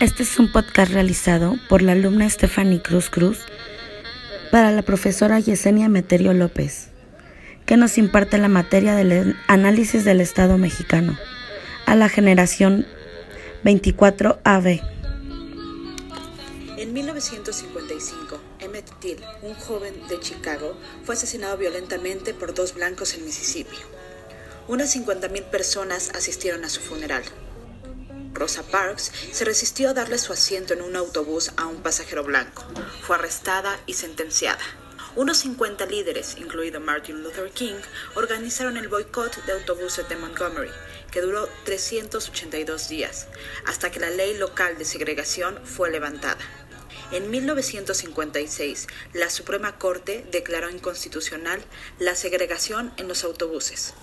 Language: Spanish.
Este es un podcast realizado por la alumna Stephanie Cruz Cruz para la profesora Yesenia Meterio López, que nos imparte la materia del análisis del Estado mexicano a la generación 24AB. En 1955, Emmett Till, un joven de Chicago, fue asesinado violentamente por dos blancos en Mississippi. Unas 50.000 personas asistieron a su funeral. Rosa Parks se resistió a darle su asiento en un autobús a un pasajero blanco. Fue arrestada y sentenciada. Unos 50 líderes, incluido Martin Luther King, organizaron el boicot de autobuses de Montgomery, que duró 382 días, hasta que la ley local de segregación fue levantada. En 1956, la Suprema Corte declaró inconstitucional la segregación en los autobuses.